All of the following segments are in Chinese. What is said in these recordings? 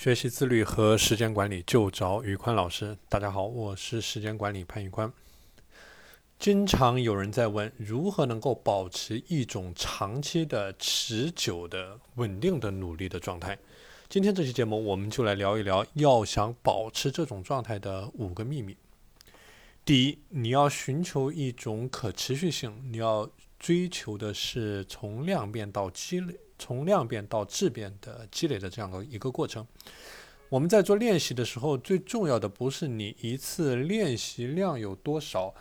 学习自律和时间管理就找宇宽老师。大家好，我是时间管理潘宇宽。经常有人在问，如何能够保持一种长期的、持久的、稳定的努力的状态？今天这期节目，我们就来聊一聊，要想保持这种状态的五个秘密。第一，你要寻求一种可持续性，你要追求的是从量变到积累。从量变到质变的积累的这样的一个过程，我们在做练习的时候，最重要的不是你一次练习量有多少，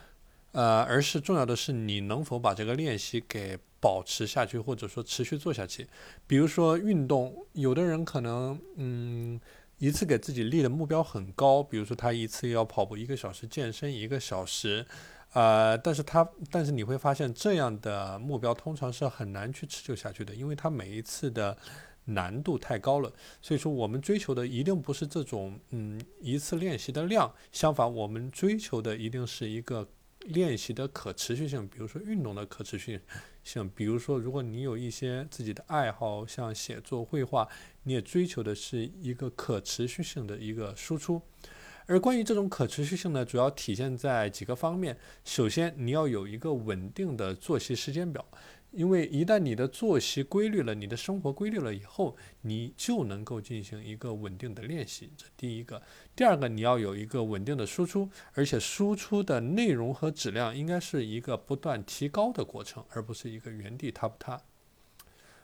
呃，而是重要的是你能否把这个练习给保持下去，或者说持续做下去。比如说运动，有的人可能嗯一次给自己立的目标很高，比如说他一次要跑步一个小时，健身一个小时。呃，但是它，但是你会发现这样的目标通常是很难去持久下去的，因为它每一次的难度太高了。所以说，我们追求的一定不是这种嗯一次练习的量，相反，我们追求的一定是一个练习的可持续性。比如说运动的可持续性，比如说如果你有一些自己的爱好，像写作、绘画，你也追求的是一个可持续性的一个输出。而关于这种可持续性呢，主要体现在几个方面。首先，你要有一个稳定的作息时间表，因为一旦你的作息规律了，你的生活规律了以后，你就能够进行一个稳定的练习。这第一个。第二个，你要有一个稳定的输出，而且输出的内容和质量应该是一个不断提高的过程，而不是一个原地踏步踏。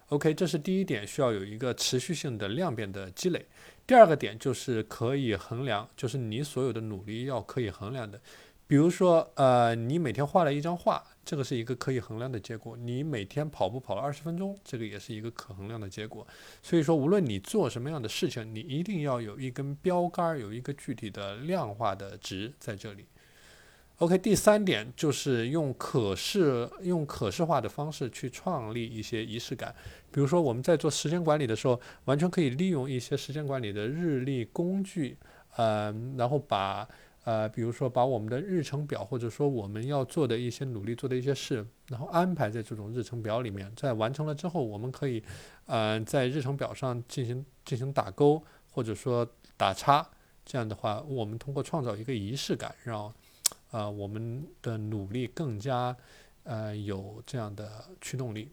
OK，这是第一点，需要有一个持续性的量变的积累。第二个点就是可以衡量，就是你所有的努力要可以衡量的。比如说，呃，你每天画了一张画，这个是一个可以衡量的结果；你每天跑步跑了二十分钟，这个也是一个可衡量的结果。所以说，无论你做什么样的事情，你一定要有一根标杆，有一个具体的量化的值在这里。OK，第三点就是用可视、用可视化的方式去创立一些仪式感。比如说，我们在做时间管理的时候，完全可以利用一些时间管理的日历工具，呃，然后把呃，比如说把我们的日程表，或者说我们要做的一些努力做的一些事，然后安排在这种日程表里面。在完成了之后，我们可以呃在日程表上进行进行打勾，或者说打叉。这样的话，我们通过创造一个仪式感，让啊，我们的努力更加呃有这样的驱动力，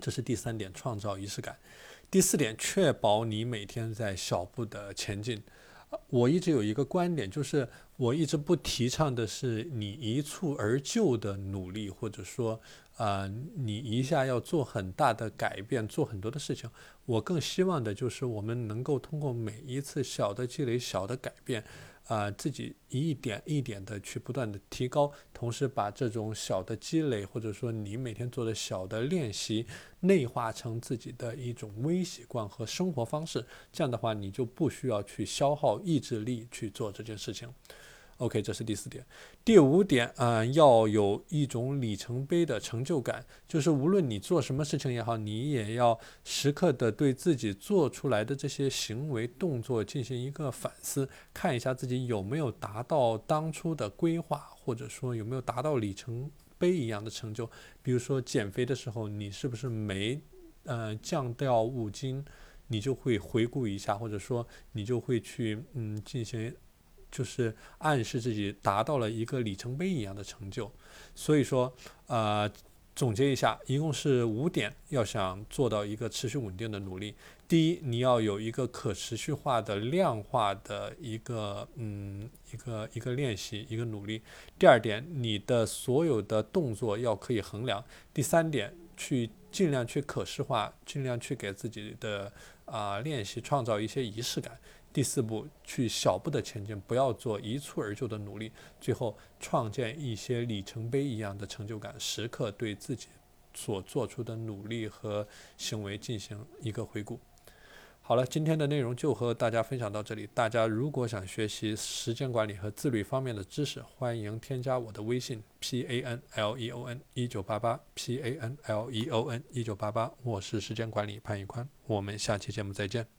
这是第三点，创造仪式感。第四点，确保你每天在小步的前进。我一直有一个观点，就是我一直不提倡的是你一蹴而就的努力，或者说啊，你一下要做很大的改变，做很多的事情。我更希望的就是我们能够通过每一次小的积累、小的改变。啊，自己一点一点的去不断的提高，同时把这种小的积累，或者说你每天做的小的练习，内化成自己的一种微习惯和生活方式。这样的话，你就不需要去消耗意志力去做这件事情。OK，这是第四点。第五点，嗯，要有一种里程碑的成就感，就是无论你做什么事情也好，你也要时刻的对自己做出来的这些行为动作进行一个反思，看一下自己有没有达到当初的规划，或者说有没有达到里程碑一样的成就。比如说减肥的时候，你是不是没，呃，降掉五斤，你就会回顾一下，或者说你就会去，嗯，进行。就是暗示自己达到了一个里程碑一样的成就，所以说，呃，总结一下，一共是五点，要想做到一个持续稳定的努力。第一，你要有一个可持续化的量化的一个，嗯，一个一个练习，一个努力。第二点，你的所有的动作要可以衡量。第三点，去尽量去可视化，尽量去给自己的啊练习创造一些仪式感。第四步，去小步的前进，不要做一蹴而就的努力。最后，创建一些里程碑一样的成就感，时刻对自己所做出的努力和行为进行一个回顾。好了，今天的内容就和大家分享到这里。大家如果想学习时间管理和自律方面的知识，欢迎添加我的微信 p a n l e o n 一九八八 p a n l e o n 一九八八。我是时间管理潘宇宽，我们下期节目再见。